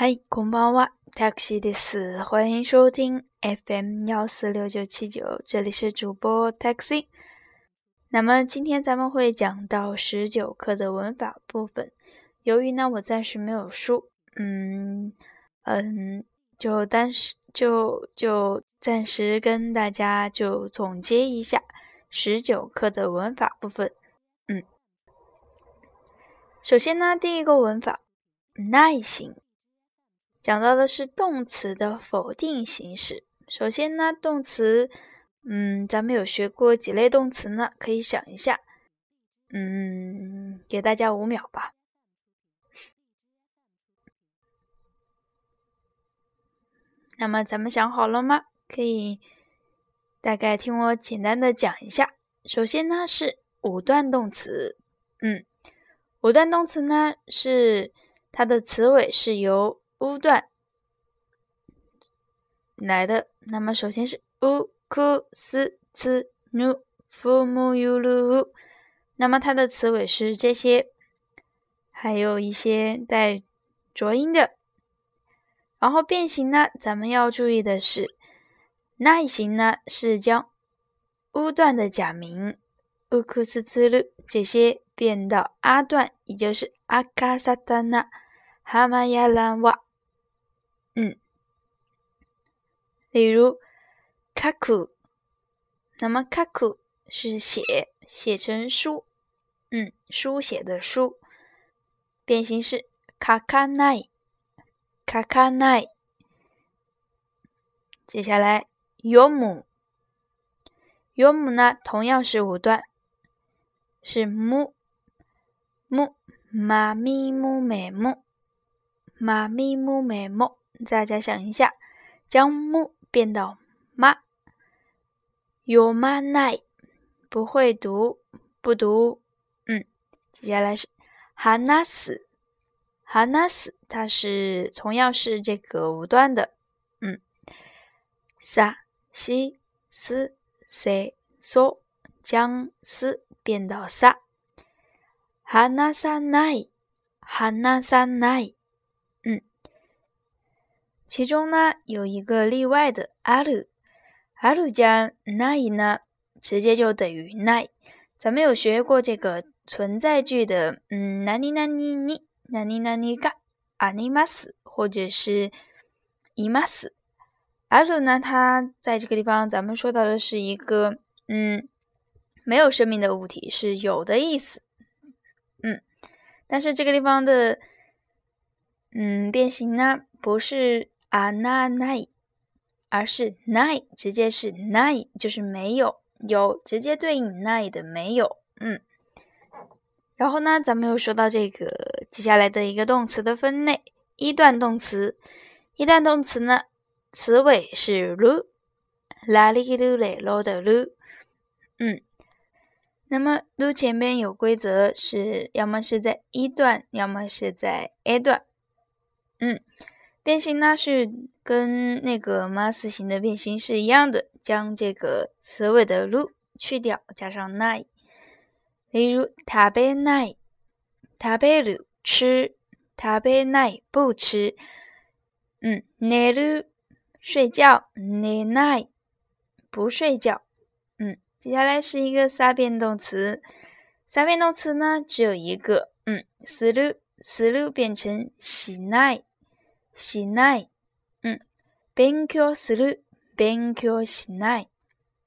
嗨，こんばんは，taxi 的是，欢迎收听 FM 幺四六九七九，这里是主播 taxi。那么今天咱们会讲到十九课的文法部分。由于呢我暂时没有书，嗯嗯，就暂时就就暂时跟大家就总结一下十九课的文法部分。嗯，首先呢，第一个文法，耐心。 讲到的是动词的否定形式。首先呢，动词，嗯，咱们有学过几类动词呢？可以想一下，嗯，给大家五秒吧。那么咱们想好了吗？可以大概听我简单的讲一下。首先呢是五段动词，嗯，五段动词呢是它的词尾是由。乌段来的，那么首先是乌库斯兹努夫木尤鲁，那么它的词尾是这些，还有一些带浊音的。然后变形呢，咱们要注意的是，那一形呢是将乌段的假名乌库斯兹鲁这些变到阿段，也就是阿卡萨达纳哈玛亚兰瓦。嗯，例如“卡库”，那么“卡库”是写，写成书，嗯，书写的书。变形是“卡卡奈”，卡卡奈。接下来“尤姆”，“尤姆”呢，同样是五段，是“木木妈咪木美木妈咪木美木”。大家想一下，将木变到妈，有妈奈不会读，不读。嗯，接下来是哈纳斯，哈纳斯，它是同样是这个五段的。嗯，萨西斯塞嗦，将斯变到萨，哈纳萨奈，哈纳萨奈。其中呢有一个例外的阿鲁，阿鲁加奈呢直接就等于奈。咱们有学过这个存在句的，嗯，哪里哪里你，哪里哪里嘎，阿尼玛斯或者是伊玛斯。阿鲁呢，它在这个地方咱们说到的是一个，嗯，没有生命的物体是有的意思，嗯，但是这个地方的，嗯，变形呢不是。啊，那奈，而是奈，直接是奈，就是没有，有直接对应奈的没有，嗯。然后呢，咱们又说到这个接下来的一个动词的分类，一段动词，一段动词呢，词尾是 lu，拉里噜嘞噜的噜，嗯。那么 lu 前边有规则，是要么是在一段，要么是在 a 段，嗯。变形呢是跟那个 mas 型的变形是一样的，将这个词尾的 lu 去掉，加上 nai。例如食べない、食べる吃、食べない不吃。嗯，寝る睡觉、寝ない不睡觉。嗯，接下来是一个三变动词，三变动词呢只有一个，嗯，する、する变成しない。 しない。うん。勉強する、勉強しない。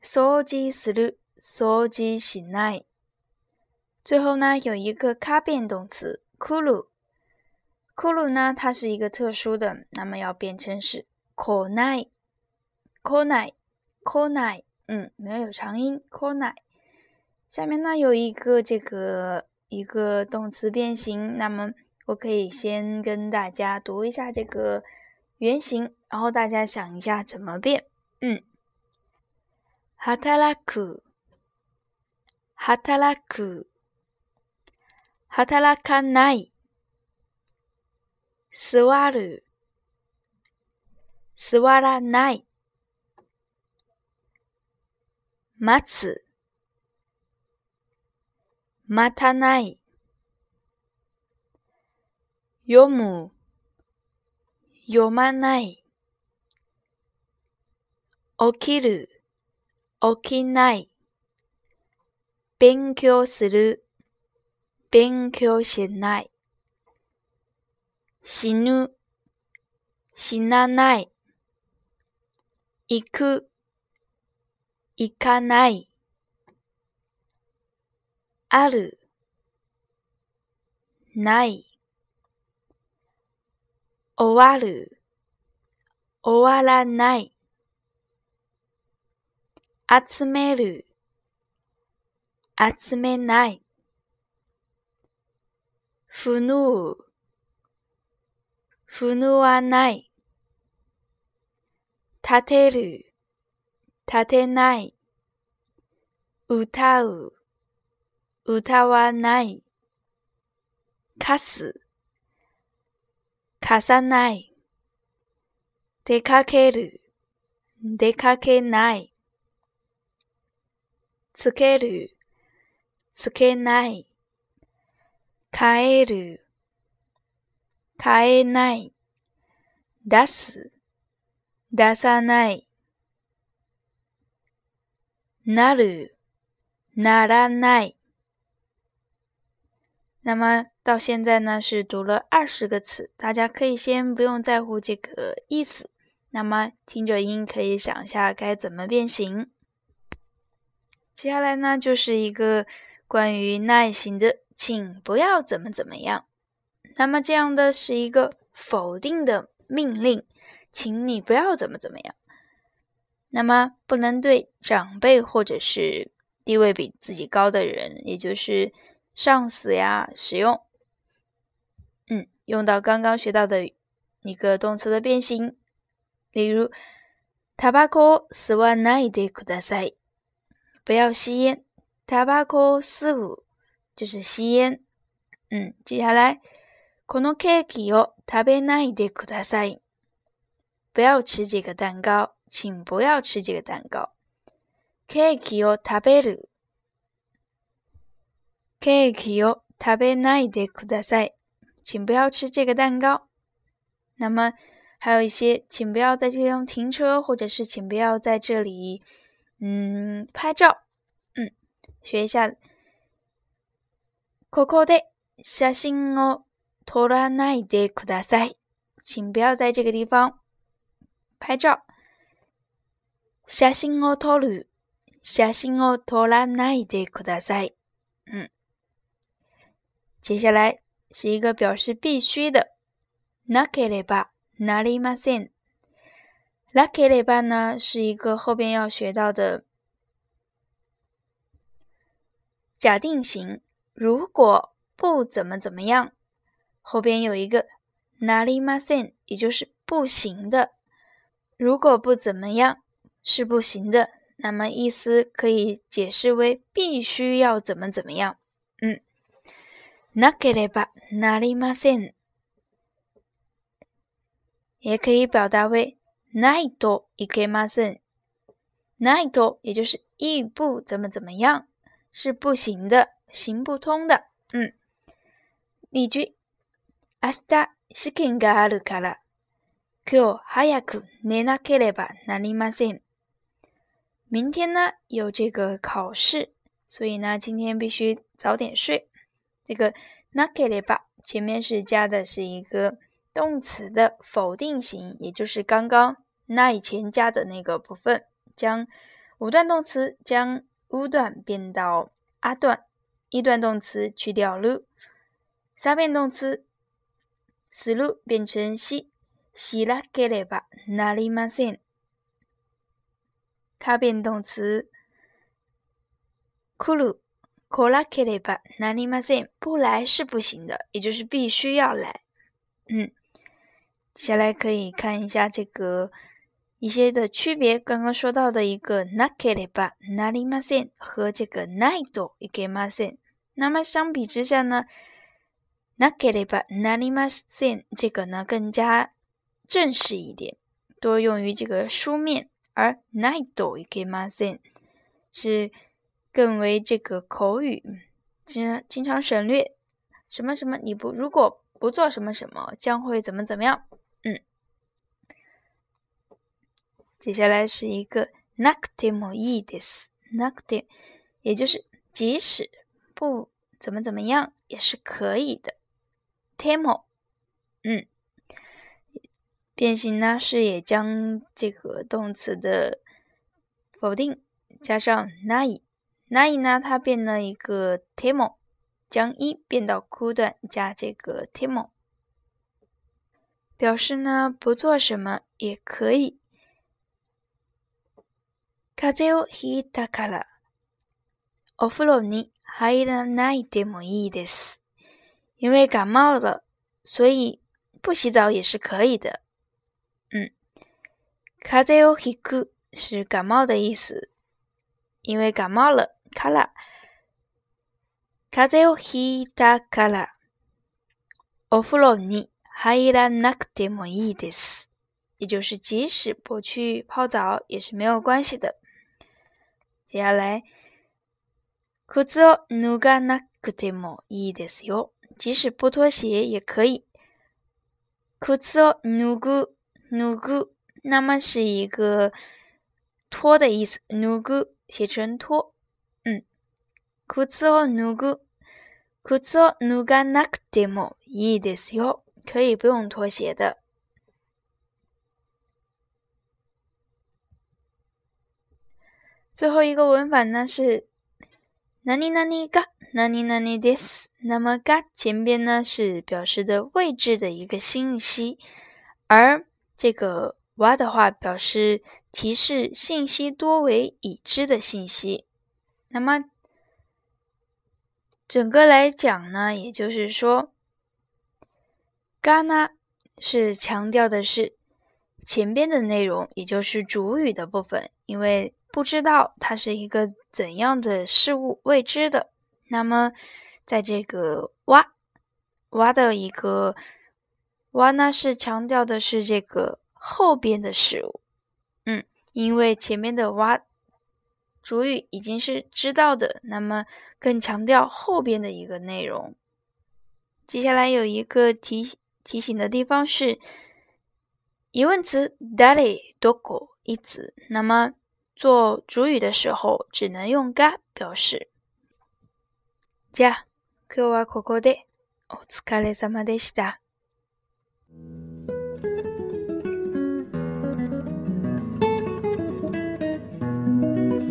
掃除する、掃除しない。最后呢，有一个卡变动词“库鲁”。库鲁呢，它是一个特殊的，那么要变成是“可奈”。可奈，可奈，嗯，没有长音，可奈。下面呢，有一个这个一个动词变形，那么。 我可以先跟大家读一下这个原型，然后大家想一下怎么变。嗯，働く、働く、働かない、座る、座らない、待つ、待たない。 読む、読まない。起きる、起きない。勉強する、勉強しない。死ぬ、死なない。行く、行かない。ある、ない。終わる、終わらない。集める、集めない。ふぬう、ふぬわない。立てる、立てない。歌う、歌わない。かす、貸さない。出かける、出かけない。つける、つけない。帰る、変えない。出す、出さない。なる、ならない。那么到现在呢，是读了二十个词，大家可以先不用在乎这个意思。那么听着音，可以想一下该怎么变形。接下来呢，就是一个关于耐心的，请不要怎么怎么样。那么这样的是一个否定的命令，请你不要怎么怎么样。那么不能对长辈或者是地位比自己高的人，也就是。上司呀，使用，嗯，用到刚刚学到的一个动词的变形，例如，タバコ吸わないでください，不要吸烟。タバコ吸う就是吸烟。嗯，接下来，このケーキを食べないでください，不要吃这个蛋糕，请不要吃这个蛋糕。ケーキを食べる。 ”。ケーキを食べないでください，请不要吃这个蛋糕。那么还有一些，请不要在这地方停车，或者是请不要在这里，嗯，拍照。嗯，学一下。ここで写真を撮らないでください，请不要在这个地方拍照。写真を撮る、写真を撮らないでください。嗯。 接下来是一个表示必须的，なければなりません。なければ呢是一个后边要学到的假定型，如果不怎么怎么样，后边有一个なりません，也就是不行的。如果不怎么样是不行的，那么意思可以解释为必须要怎么怎么样。 嗯。なければなりません。也可以表达为ないといけません。ないと也就是亦不怎么怎么样，是不行的，行不通的。嗯，例句：明日試験があるから、今日早く寝なければなりません。明天呢有这个考试，所以呢今天必须早点睡。 这个 nakereba 前面是加的是一个动词的否定型，也就是刚刚那以前加的那个部分，将五段动词将 u 段变到 a 段，一段动词去掉 lu，三变动词 slu 变成 si shirakereba narimasen，卡变动词 kuru。来なければなりません。不来是不行的，也就是必须要来。嗯，接下来可以看一下这个一些的区别。刚刚说到的一个なければなりません和这个ないといけません。那么相比之下呢，なければなりません这个呢更加正式一点，多用于这个书面，而ないといけません是。 更为这个口语，经经常省略什么什么，你不如果不做什么什么，将会怎么怎么样？嗯， 接下来是一个なくてもいいです。なくて，也就是即使不怎么怎么样也是可以的。ても，嗯，变形呢是也将这个动词的否定加上ない。 ない呢，它变了一个ても，将一变到枯断加这个ても。表示呢，不做什么也可以。風邪をひいたから、お風呂に入らないでもいいです。因为感冒了，所以不洗澡也是可以的。嗯，風邪をひく是感冒的意思，因为感冒了。 から、風邪をひいたから、お風呂に入らなくてもいいです。也就是即使不去泡澡也是没有关系的。接下来，靴を脱がなくてもいいですよ。即使不脱鞋也可以。靴を脱ぐ、脱ぐ，那么是一个脱的意思。脱ぐ写成脱，嗯， 靴を脱ぐ、靴を脱がなくてもいいですよ。可以不用脱鞋的。最后一个文法呢是哪里哪里嘎哪里哪里 this，那么嘎前边呢是表示的位置的一个信息，而这个哇的话表示提示信息多为已知的信息。那么 整个来讲呢，也就是说。嘎呢是强调的是前边的内容，也就是主语的部分，因为不知道它是一个怎样的事物，未知的。那么在这个哇哇的一个哇呢，是强调的是这个后边的事物，嗯，因为前面的哇主语已经是知道的，那么更强调后边的一个内容。接下来有一个提。提醒的地方是疑问词誰どこいつ，那么做主语的时候只能用が表示。じゃあ今日はここでお疲れ様でした。